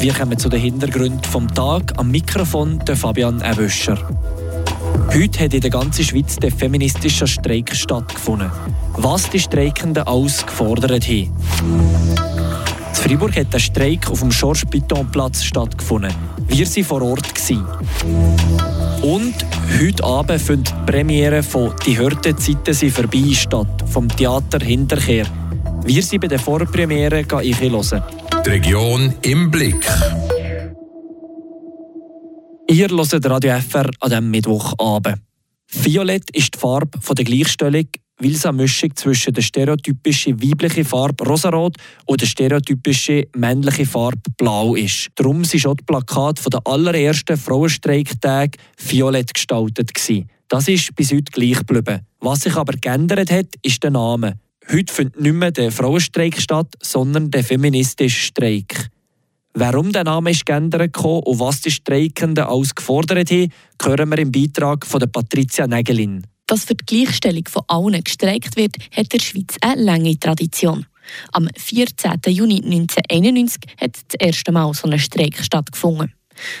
Wir kommen zu den Hintergründen vom Tag. Am Mikrofon der Fabian Ebüscher. Heute hat in der ganzen Schweiz der feministische Streik stattgefunden. Was die Streikenden alles gefordert haben. In Freiburg hat der Streik auf dem Georges Piton Platz stattgefunden. Wir waren vor Ort. Und heute Abend findet die Premiere von «Die Hörte-Zeiten sind vorbei» statt, vom Theater Hinterkehr. Wir sind bei der Vorpremiere hören. Die Region im Blick. Ihr hört Radio FR an diesem Mittwochabend. Violett ist die Farbe der Gleichstellung, weil es eine Mischung zwischen der stereotypischen weiblichen Farbe rosarot und der stereotypischen männlichen Farbe blau ist. Darum sind schon die Plakate der allerersten Frauenstreiktage violett gestaltet. Das ist bis heute gleich geblieben. Was sich aber geändert hat, ist der Name. Heute findet nicht mehr der Frauenstreik statt, sondern der feministische Streik. Warum der Name ist geändert und was die Streikenden alles gefordert haben, hören wir im Beitrag von der Patricia Nägelin. Dass für die Gleichstellung von allen gestreikt wird, hat der Schweiz eine lange Tradition. Am 14. Juni 1991 hat das erste Mal so ein Streik stattgefunden.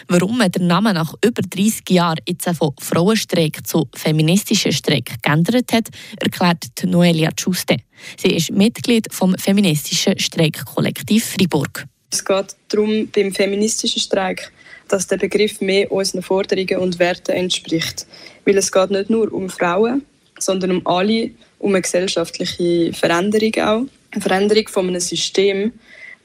Warum man den Namen nach über 30 Jahren jetzt von Frauenstreik zu feministischen Streik geändert hat, erklärt Noelia Giuste. Sie ist Mitglied vom feministischen Streikkollektiv Fribourg. Es geht darum, beim feministischen Streik, dass der Begriff mehr unseren Forderungen und Werten entspricht. Weil es geht nicht nur um Frauen, sondern um alle, um eine gesellschaftliche Veränderung auch. Eine Veränderung von einem System,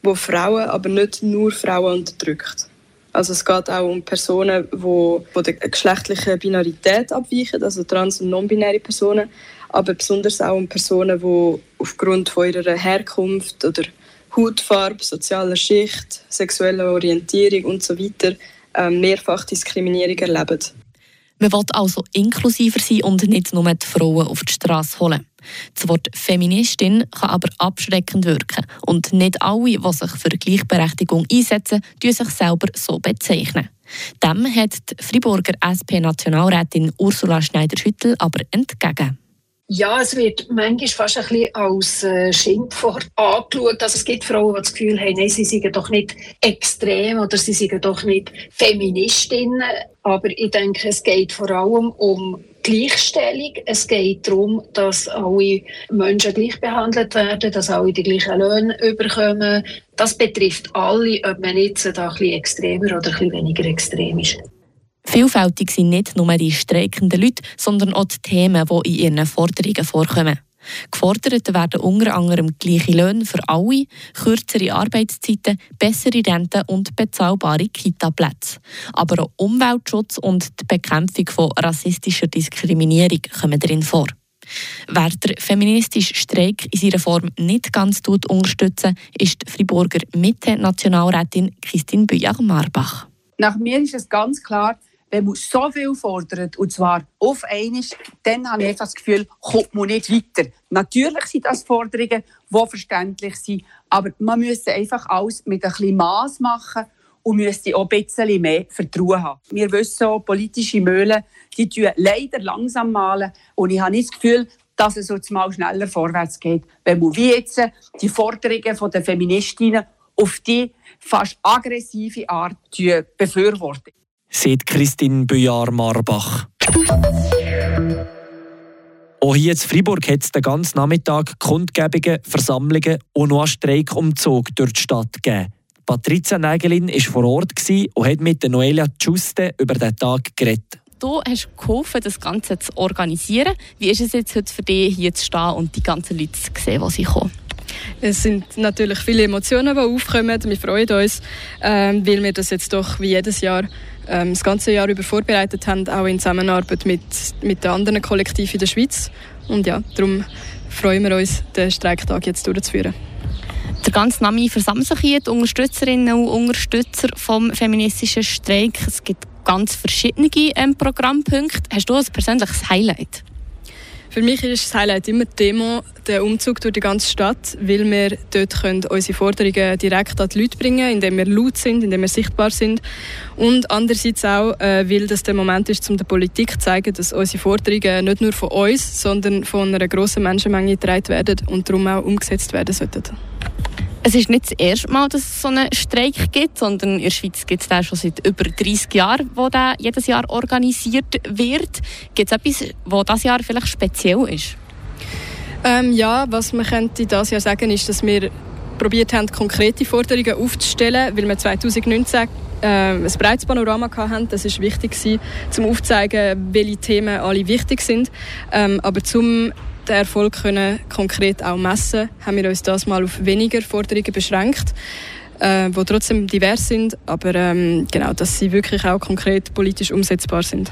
wo Frauen, aber nicht nur Frauen unterdrückt. Also es geht auch um Personen, die von der geschlechtlichen Binarität abweichen, also trans- und non-binäre Personen, aber besonders auch um Personen, die aufgrund von ihrer Herkunft oder Hautfarbe, sozialer Schicht, sexueller Orientierung und so weiter äh, mehrfach Diskriminierung erleben. Man will also inklusiver sein und nicht nur die Frauen auf die Straße holen. Das Wort Feministin kann aber abschreckend wirken und nicht alle, die sich für Gleichberechtigung einsetzen, sich selber so bezeichnen. Dem hat die Friburger SP-Nationalrätin Ursula Schneider-Schüttel aber entgegen. Ja, es wird manchmal fast ein bisschen als äh, Schimpfwort angeschaut. Also es gibt Frauen, die das Gefühl haben, nein, sie seien doch nicht extrem oder sie seien doch nicht Feministinnen. Aber ich denke, es geht vor allem um Gleichstellung. Es geht darum, dass alle Menschen gleich behandelt werden, dass alle die gleichen Löhne bekommen. Das betrifft alle, ob man jetzt da ein bisschen extremer oder ein bisschen weniger extrem ist. Vielfältig sind nicht nur die streikenden Leute, sondern auch die Themen, die in ihren Forderungen vorkommen. Gefordert werden unter anderem gleiche Löhne für alle, kürzere Arbeitszeiten, bessere Renten und bezahlbare Kita-Plätze. Aber auch Umweltschutz und die Bekämpfung von rassistischer Diskriminierung kommen darin vor. Wer der feministische Streik in seiner Form nicht ganz unterstützen ist die Friburger Mitte-Nationalrätin Christine Büjar-Marbach. Nach mir ist es ganz klar, wenn man so viel fordert, und zwar auf einmal, dann habe ich das Gefühl, kommt man nicht weiter. Natürlich sind das Forderungen, die verständlich sind, aber man müsste einfach alles mit ein bisschen Maß machen und müsste auch ein bisschen mehr Vertrauen haben. Wir wissen auch, politische Mühlen, die tun leider langsam malen und ich habe nicht das Gefühl, dass es jetzt mal schneller vorwärts geht, wenn man wie jetzt die Forderungen der Feministinnen auf die fast aggressive Art befürworten sieht Christine Büjar-Marbach. Auch hier in Freiburg hat es den ganzen Nachmittag Kundgebungen, Versammlungen und noch einen Streikumzug durch die Stadt gegeben. Patricia Nägelin war vor Ort und hat mit Noelia Giuste über den Tag geredet. Du hast geholfen, das Ganze zu organisieren. Wie ist es jetzt heute für dich, hier zu stehen und die ganzen Leute zu sehen, die sie kommen? Es sind natürlich viele Emotionen, die aufkommen. Wir freuen uns, ähm, weil wir das jetzt doch wie jedes Jahr ähm, das ganze Jahr über vorbereitet haben, auch in Zusammenarbeit mit, mit den anderen Kollektiven in der Schweiz. Und ja, darum freuen wir uns, den Streiktag jetzt durchzuführen. Der ganze Name versammelt sich hier, die Unterstützerinnen und Unterstützer vom feministischen Streik. Es gibt ganz verschiedene ähm, Programmpunkte. Hast du ein persönliches Highlight? Für mich ist das Highlight immer die Demo, der Umzug durch die ganze Stadt, weil wir dort können unsere Forderungen direkt an die Leute bringen indem wir laut sind, indem wir sichtbar sind. Und andererseits auch, äh, weil das der Moment ist, um der Politik zu zeigen, dass unsere Forderungen nicht nur von uns, sondern von einer grossen Menschenmenge getragen werden und darum auch umgesetzt werden sollten. Es ist nicht das erste Mal, dass es so einen Streik gibt, sondern in der Schweiz gibt es den schon seit über 30 Jahren, wo der jedes Jahr organisiert wird. Gibt es etwas, was dieses Jahr vielleicht speziell ist? Ähm, ja, was man könnte dieses Jahr sagen, ist, dass wir probiert haben, konkrete Forderungen aufzustellen, weil wir 2019 äh, ein breites Panorama hatten. Das war wichtig, um aufzuzeigen, welche Themen alle wichtig sind. Ähm, aber zum den Erfolg können konkret auch messen, haben wir uns das mal auf weniger Forderungen beschränkt, äh, die trotzdem divers sind, aber ähm, genau, dass sie wirklich auch konkret politisch umsetzbar sind.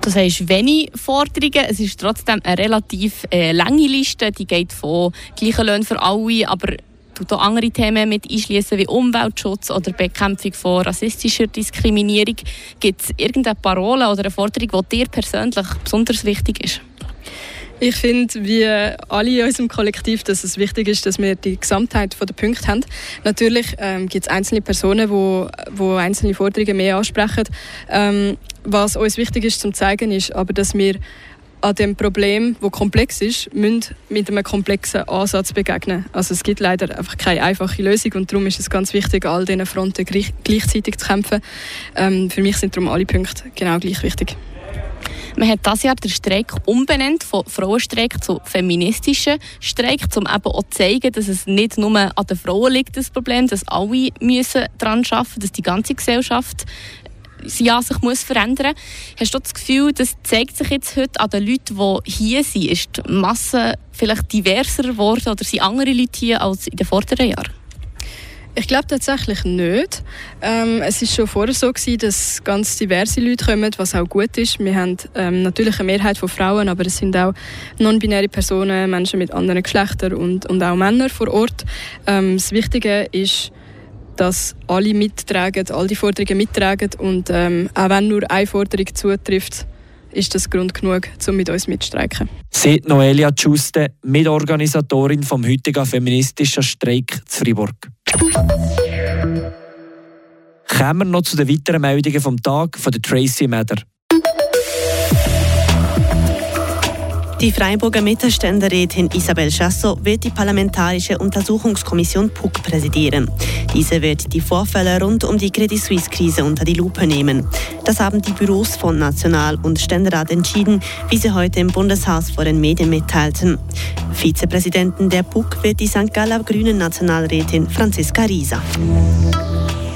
Du sagst wenig Forderungen, es ist trotzdem eine relativ äh, lange Liste, die geht von gleichen Löhnen für alle, aber tut auch andere Themen mit einschließen wie Umweltschutz oder Bekämpfung von rassistischer Diskriminierung. Gibt es irgendeine Parole oder eine Forderung, die dir persönlich besonders wichtig ist? Ich finde, wie alle in unserem Kollektiv, dass es wichtig ist, dass wir die Gesamtheit der Punkte haben. Natürlich ähm, gibt es einzelne Personen, die wo, wo einzelne Forderungen mehr ansprechen. Ähm, was uns wichtig ist zu zeigen, ist aber, dass wir an dem Problem, das komplex ist, mit einem komplexen Ansatz begegnen. Also es gibt leider einfach keine einfache Lösung und darum ist es ganz wichtig, all diesen Fronten gleichzeitig zu kämpfen. Ähm, für mich sind darum alle Punkte genau gleich wichtig. Man hat dieses Jahr den Streik umbenannt von Frauenstreik zu feministischen Streik, um eben auch zu zeigen, dass es nicht nur an den Frauen liegt, das Problem, dass alle müssen daran arbeiten müssen, dass die ganze Gesellschaft ja, sich muss verändern Hast du das Gefühl, das zeigt sich jetzt heute an den Leuten, die hier sind? Ist die Masse vielleicht diverser geworden oder sind andere Leute hier als in den vorderen Jahren? Ich glaube tatsächlich nicht. Ähm, es ist schon vorher so gewesen, dass ganz diverse Leute kommen, was auch gut ist. Wir haben ähm, natürlich eine Mehrheit von Frauen, aber es sind auch non-binäre Personen, Menschen mit anderen Geschlechtern und, und auch Männer vor Ort. Ähm, das Wichtige ist, dass alle mittragen, all die Forderungen mittragen und ähm, auch wenn nur eine Forderung zutrifft, ist das Grund genug, um mit uns mitzustreiken. Sieht Noelia Giuste, Mitorganisatorin vom heutigen feministischen Streik zu Fribourg. Kommen wir noch zu den weiteren Meldungen vom Tag von der Tracy Mather. Die Freiburger Mittelständerätin Isabel Chasso wird die Parlamentarische Untersuchungskommission PUC präsidieren. Diese wird die Vorfälle rund um die Credit Suisse-Krise unter die Lupe nehmen. Das haben die Büros von National- und Ständerat entschieden, wie sie heute im Bundeshaus vor den Medien mitteilten. Vizepräsidentin der PUC wird die St. Galler Grünen Nationalrätin Franziska Rieser.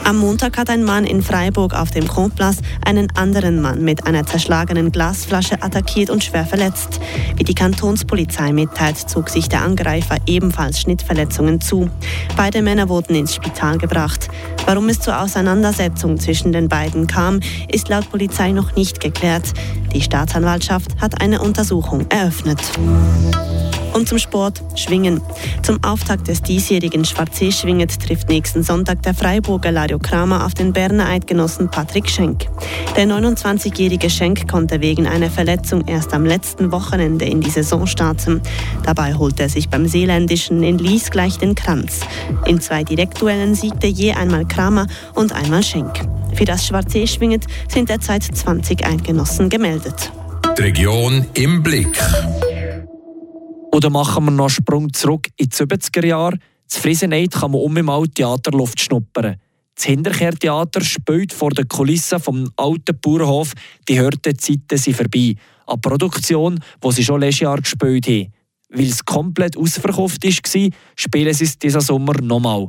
Am Montag hat ein Mann in Freiburg auf dem Kronplatz einen anderen Mann mit einer zerschlagenen Glasflasche attackiert und schwer verletzt. Wie die Kantonspolizei mitteilt, zog sich der Angreifer ebenfalls Schnittverletzungen zu. Beide Männer wurden ins Spital gebracht. Warum es zur Auseinandersetzung zwischen den beiden kam, ist laut Polizei noch nicht geklärt. Die Staatsanwaltschaft hat eine Untersuchung eröffnet. Und zum Sport Schwingen. Zum Auftakt des diesjährigen Schwarzsee-Schwinget trifft nächsten Sonntag der Freiburger Lario Kramer auf den Berner Eidgenossen Patrick Schenk. Der 29-jährige Schenk konnte wegen einer Verletzung erst am letzten Wochenende in die Saison starten. Dabei holte er sich beim Seeländischen in Lies gleich den Kranz. In zwei Direktduellen siegte je einmal Kramer und einmal Schenk. Für das Schwarzsee-Schwinget sind derzeit 20 Eidgenossen gemeldet. Die Region im Blick. Oder machen wir noch einen Sprung zurück in die 70er Jahre? Zu Frieseneit kann man um im alten Theaterluft schnuppern. Das Hinterkehrtheater spielt vor der Kulisse vom alten Bauernhof. Die hörten Zeiten sind vorbei. Eine Produktion, die sie schon letztes Jahr gespielt haben. Weil es komplett ausverkauft war, spielen sie es diesen Sommer nochmal.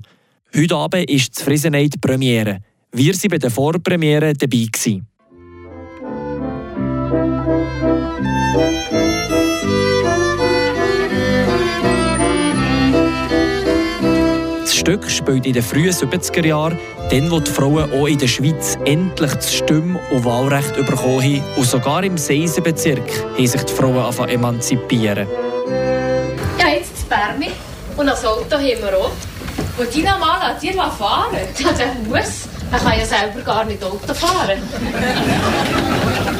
Heute Abend ist das Frieseneit Premiere. Wir waren bei der Vorpremiere dabei. Gewesen. Stück spielt in den frühen 70er Jahren, dann wo die Frauen auch in der Schweiz endlich das Stimm- und Wahlrecht bekommen haben und sogar im Seisenbezirk haben sich die Frauen anfangen emanzipieren. Ja, jetzt das Bärmi und das Auto haben wir auch. Und die normal an dir fahren? Ja, der muss. Er kann ja selber gar nicht Auto fahren.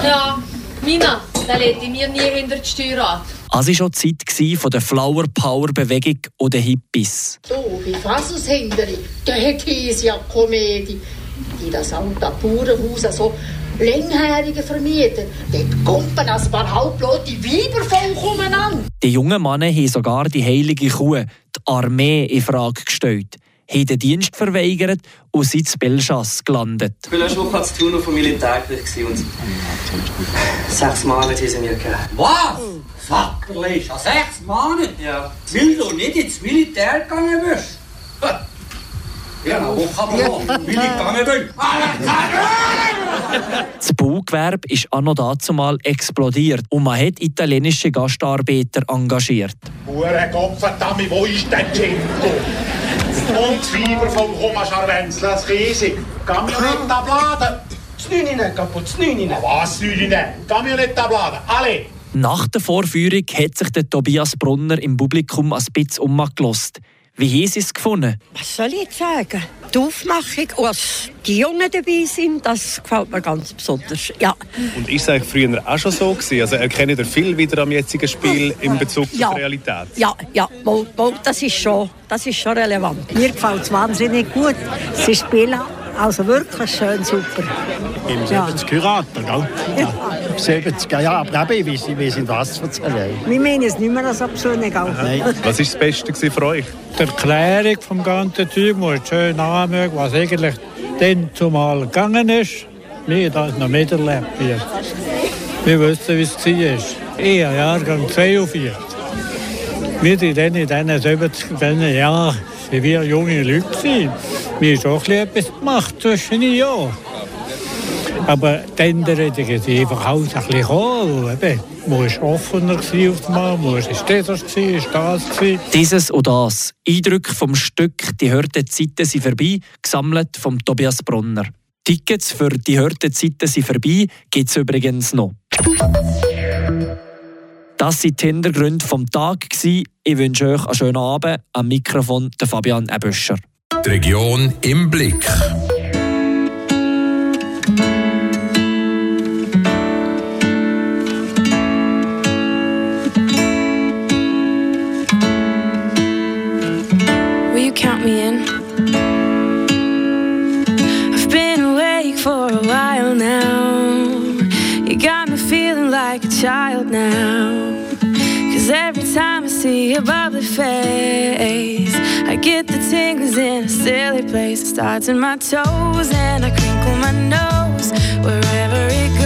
ja, Mina, der lädt mir nie hinter die Steuer es war schon die Zeit von der Flower Power Bewegung und den Hippies. So, wie Fassushänderin, der Käse ja Komödie, die das alte Bauernhaus so langjährigen Vermieter. Dort kumpen ein paar halbblote Weiber vollkommen an. Die jungen Männer haben sogar die heilige Kuh, die Armee, in Frage gestellt, haben den Dienst verweigert und sind in Belchas gelandet. Ich war letzte Woche zu tun auf dem Militärgericht und sechs Monate haben sie mir gegeben. Was? Sackerli, schon sechs Monate? Ja. Weil du nicht ins Militär gegangen bist? Ja, wo kann man noch? Weil ich gegangen bin. Das Baugewerbe ist auch noch dazumal explodiert und man hat italienische Gastarbeiter engagiert. Hure Gottverdammt, wo ist denn Cinco? Und das Fieber vom Scharwenzler, das riesig. Camionetta Znünine, kaputt, Znünine. Was, Znünine? Camionetta alle. Nach der Vorführung hat sich der Tobias Brunner im Publikum ein bisschen umgelost. Wie haben Sie es gefunden? Was soll ich jetzt sagen? Die Aufmachung, was die Jungen dabei sind, das gefällt mir ganz besonders. Ja. Und ist es eigentlich früher auch schon so gewesen? Also erkennt ihr viel wieder am jetzigen Spiel in Bezug ja. zur Realität? Ja, ja, wohl, wohl, das, ist schon, das ist schon relevant. Mir gefällt es wahnsinnig gut. Sie spielen also wirklich schön super. Im 70 Kurator, gell? Ja. 70 ja, aber eben, ich weiß nicht, was zu erzählen. Wir meinen es nicht mehr als absurd, gell? Nein. Was war das Beste für euch? Die Erklärung vom ganzen Zeug muss schön anmögen, was eigentlich dann zumal gegangen ist. Wir haben das noch miterlebt hier. Wir wissen, wie es war. Ich, Jahrgang 42. Wir waren dann in diesen 70 Jahren wie wir junge Leute. Wir haben schon etwas gemacht zwischen den Jahren. Aber die Änderungen sind einfach alles ein bisschen gekommen. Man war offener auf einmal, man war das, das. Dieses und das. Eindrücke vom Stück «Die hörten Zeiten sind vorbei», gesammelt von Tobias Brunner. Tickets für «Die hörten Zeiten sind vorbei» gibt es übrigens noch. Das waren die Hintergründe vom Tag. Ich wünsche euch einen schönen Abend. Am Mikrofon der Fabian Ebüscher. Die Region im Blick. Will you count me in? I've been awake for a while now. You got me feeling like a child now. Cause every time I see your bubbly face, I get the tingles in a silly place. It starts in my toes and I crinkle my nose. Wherever it goes,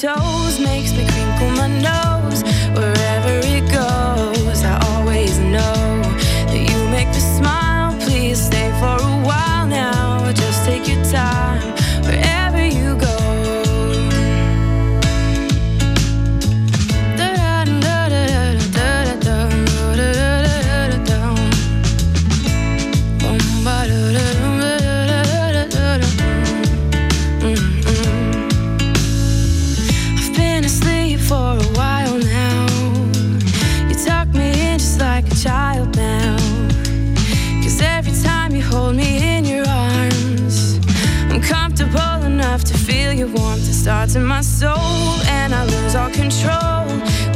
toes, makes me starts in my soul, and I lose all control.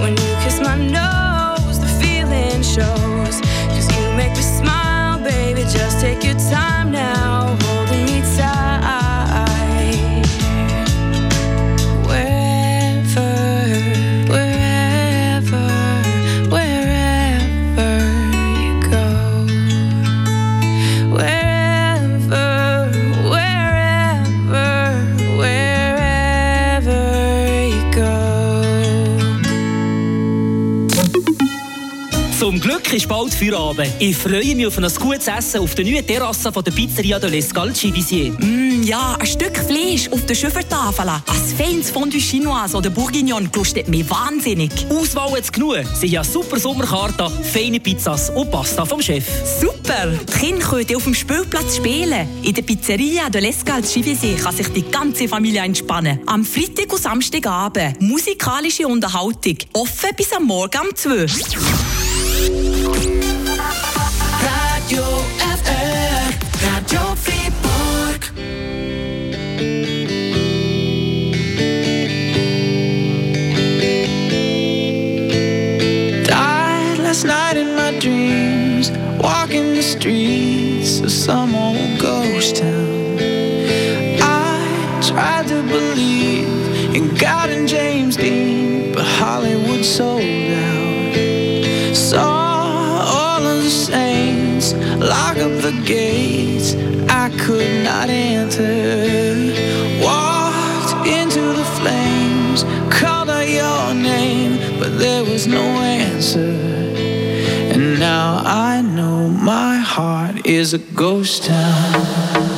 When you kiss my nose, the feeling shows. Cause you make me smile, baby. Just take your time Glück ist bald Feierabend. Ich freue mich auf ein gutes Essen auf der neuen Terrasse von der Pizzeria de l'Escalci Visier. Mm, ja, ein Stück Fleisch auf der Schöffertafel, ein feines Fondue Chinoise oder Bourguignon kostet mich wahnsinnig. Auswahl jetzt genug. Sind ja super Sommerkarten, feine Pizzas und Pasta vom Chef. Super! Die Kinder können auf dem Spielplatz spielen. In der Pizzeria de l'Escalci Visier kann sich die ganze Familie entspannen. Am Freitag und Samstagabend musikalische Unterhaltung. Offen bis am Morgen um 12 Uhr. is a ghost town.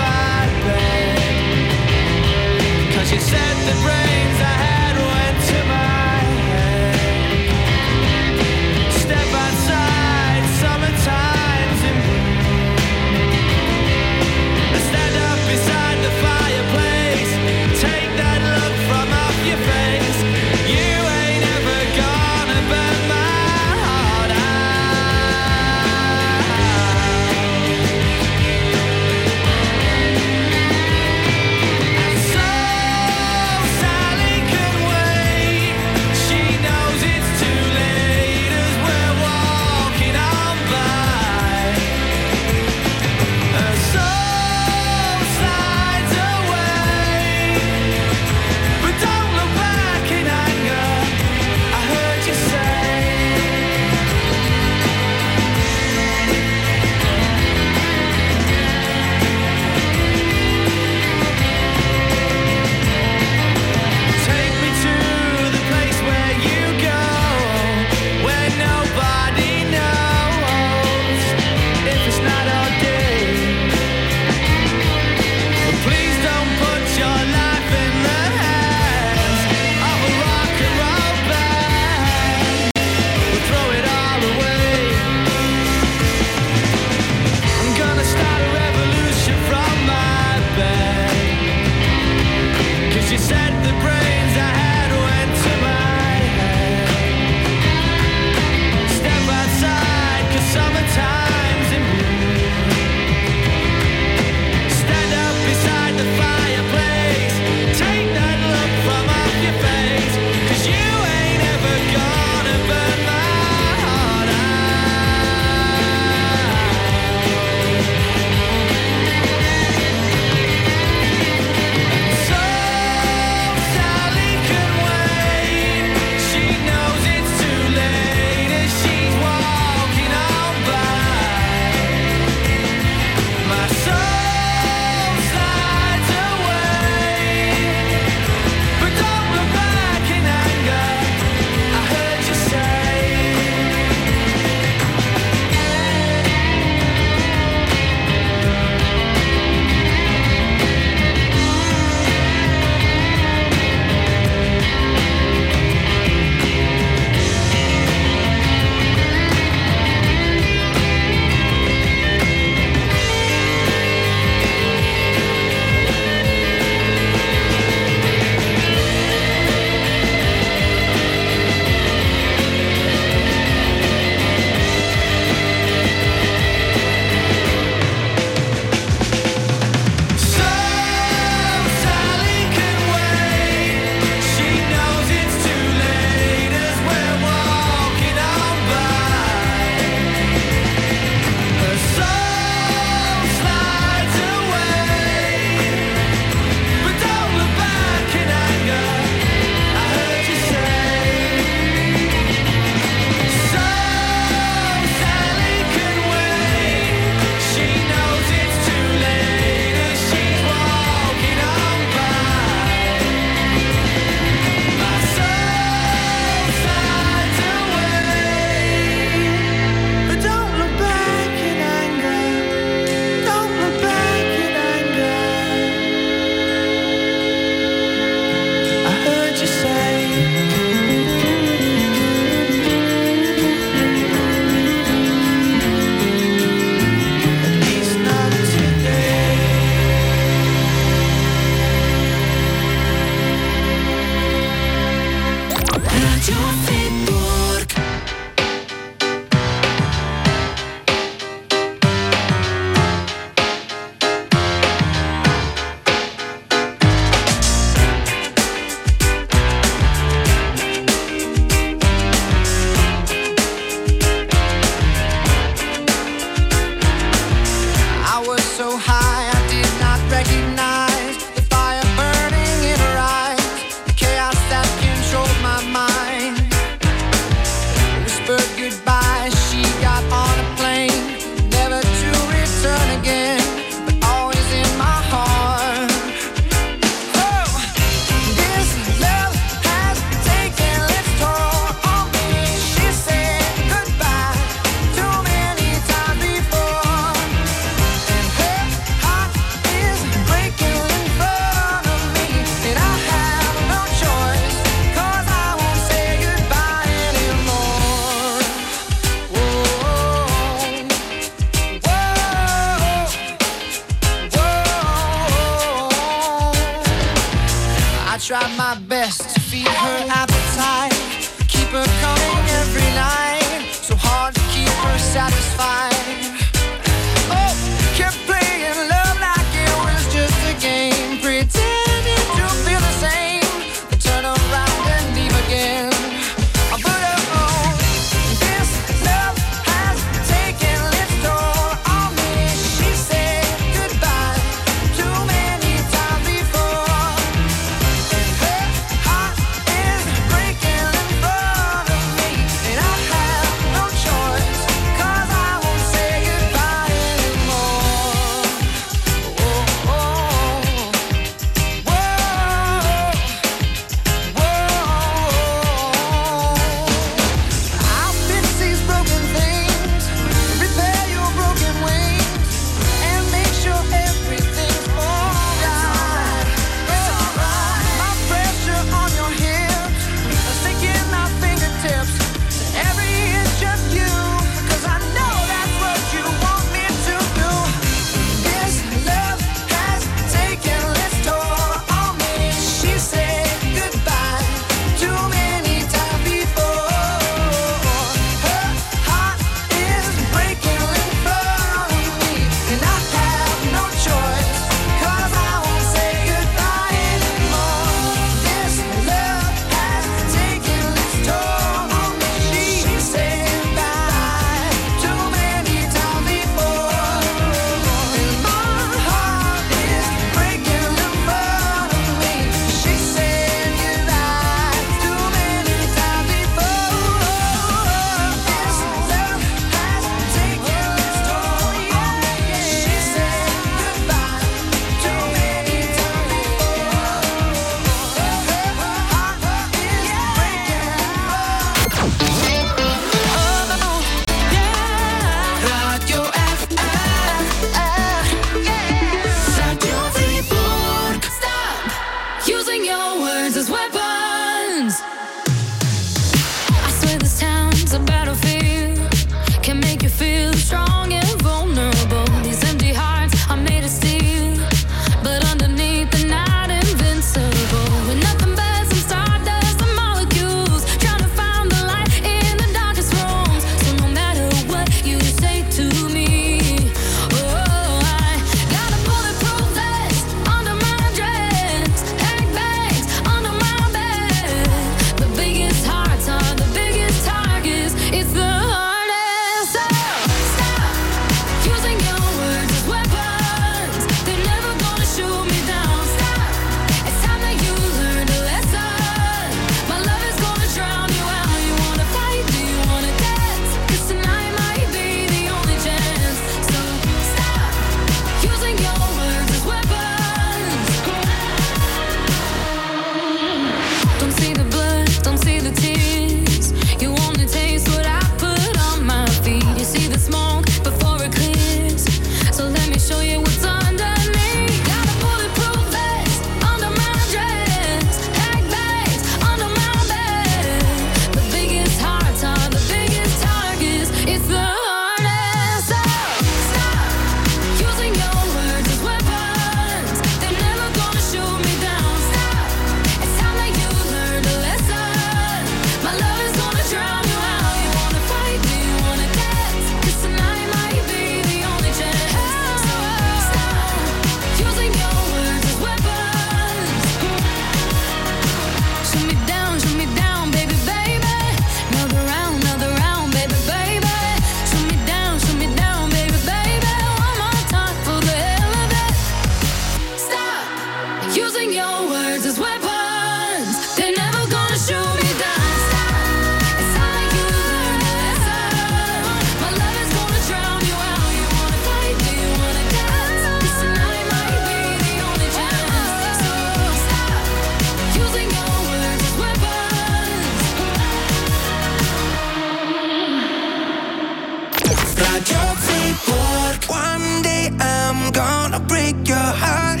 Radio Fribourg. One day I'm gonna break your heart.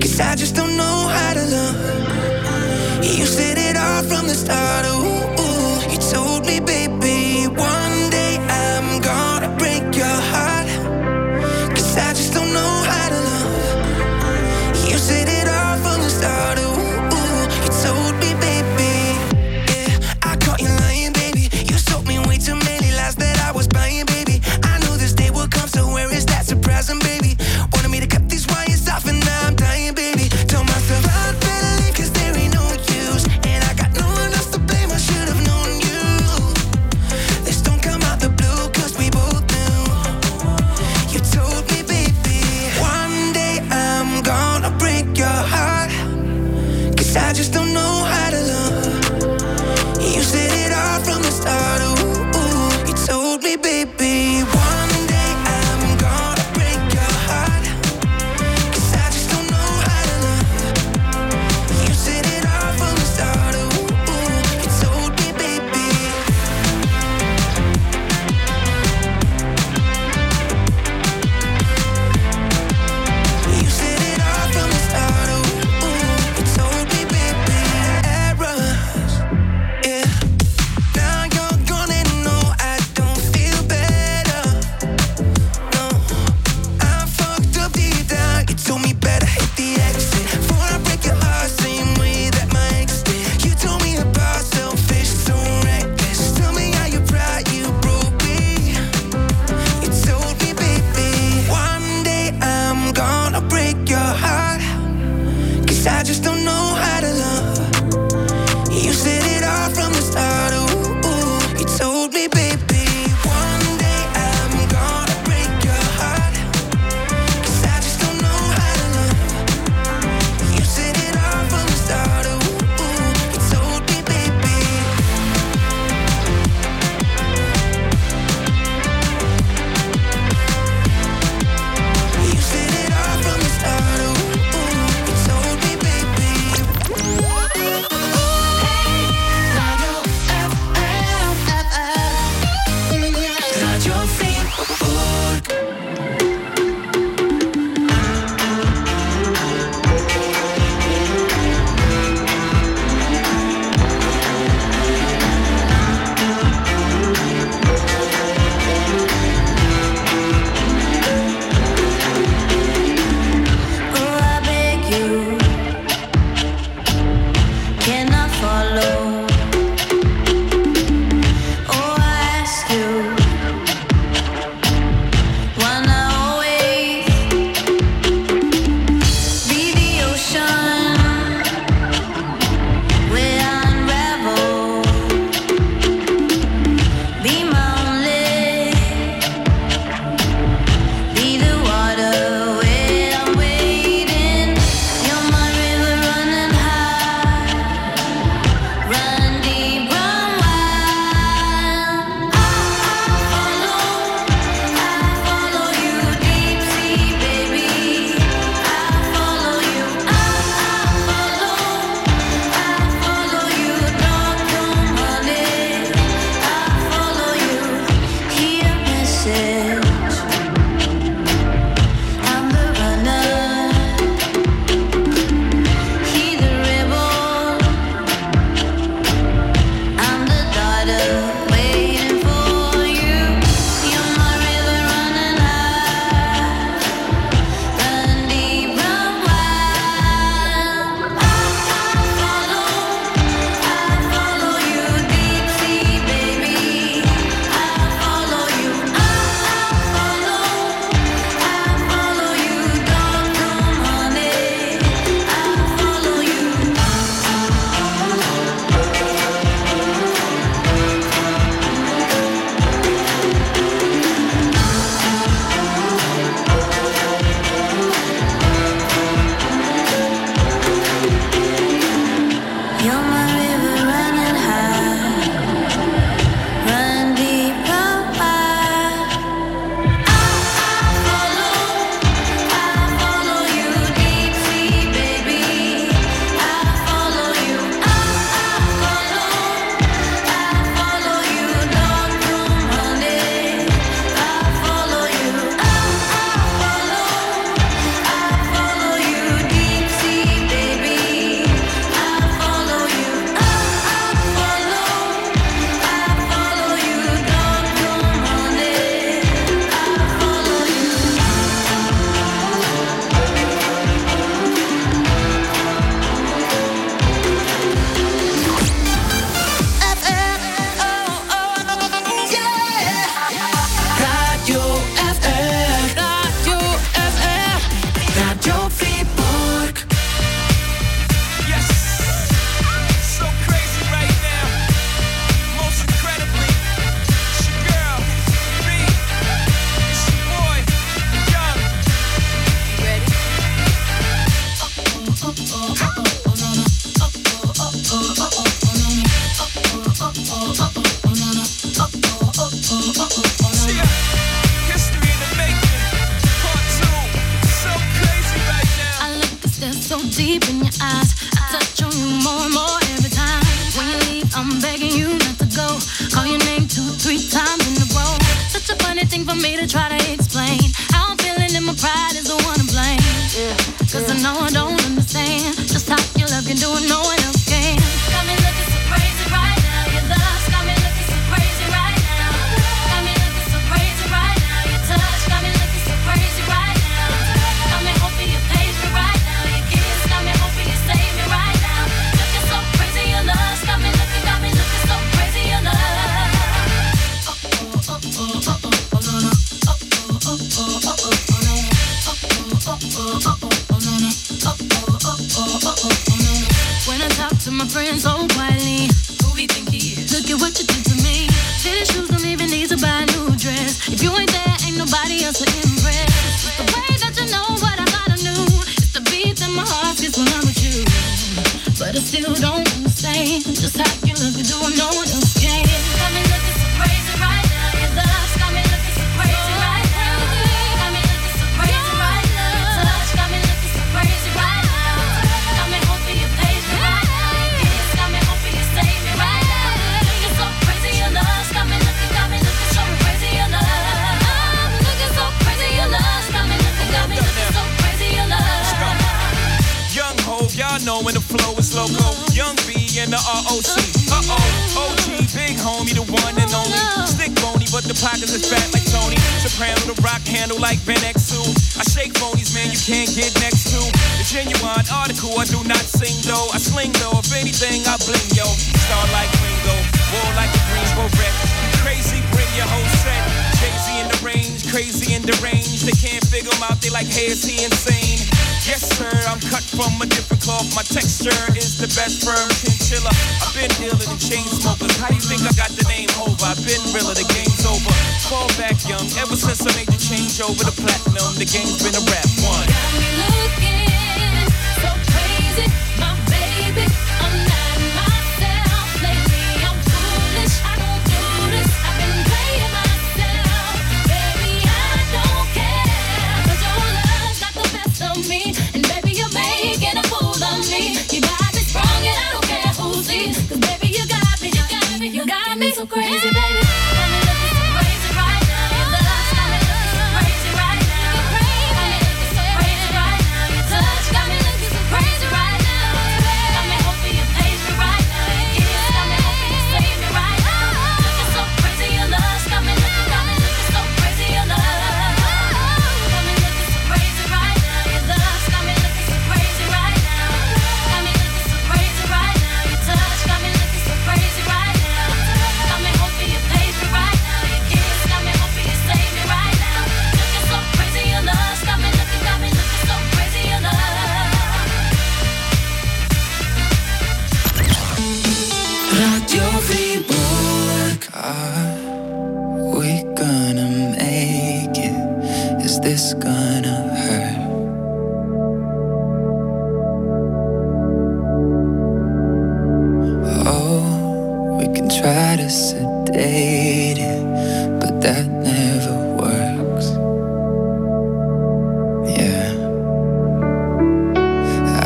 Cause I just don't know how to love. You said it all from the start. Ooh. an article. I do not sing though. I sling though. If anything, I bling yo. Star like Ringo, war like a green beret. Crazy, bring your whole set. Crazy in the range, crazy in the range. They can't figure him out. They like, hey, is he insane? Yes, sir. I'm cut from a different cloth. My texture is the best firm chinchilla. I've been dealing the chain smokers. How you think I got the name over? I've been realer. The game's over. Fall back young. Ever since I made the change over the platinum, the game's been a rap one. Got me looking music.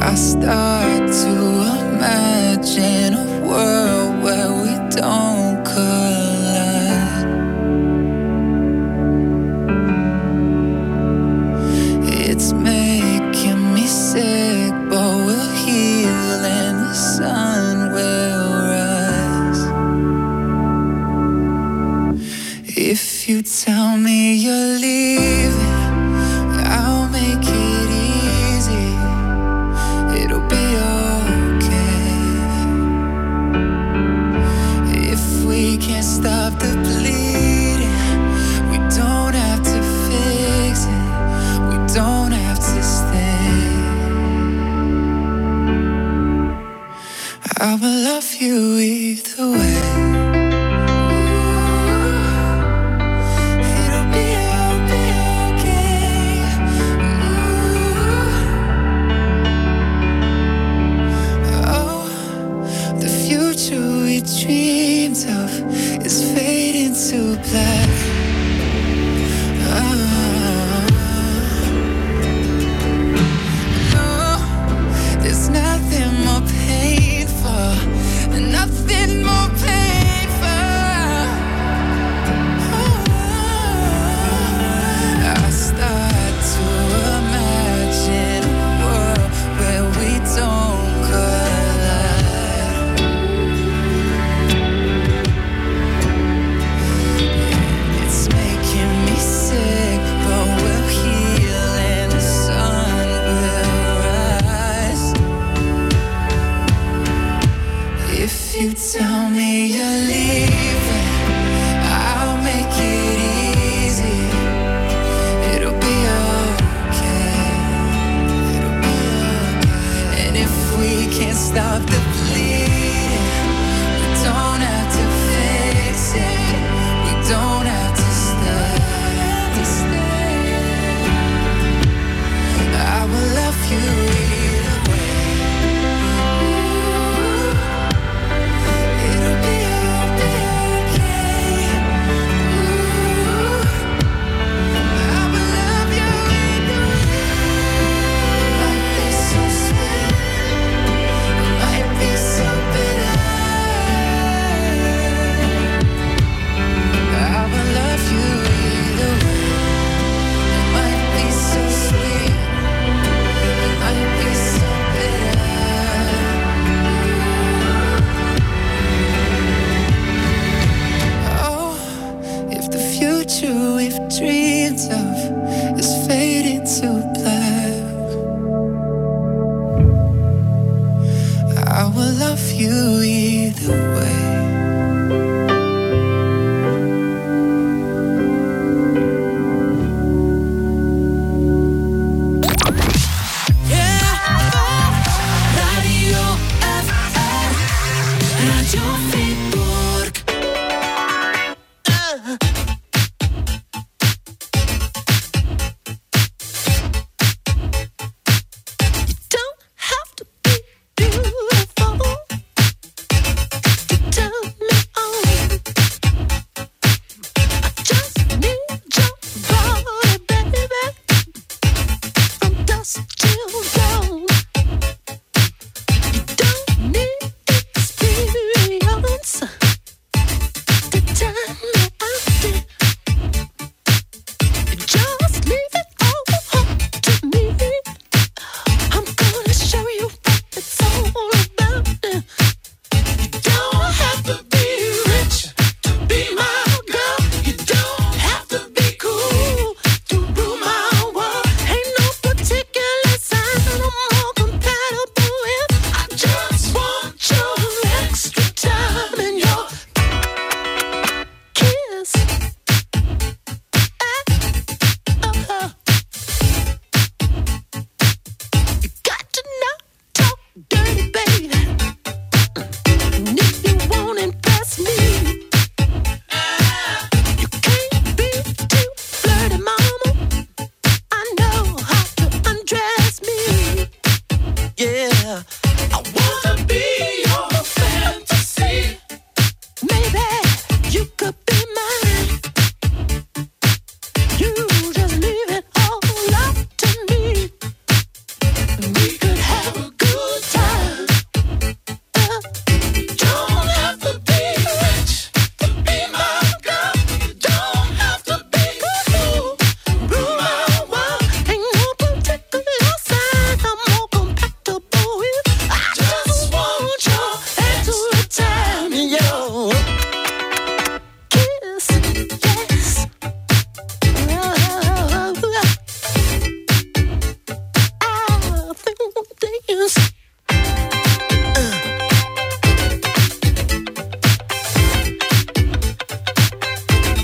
I start to imagine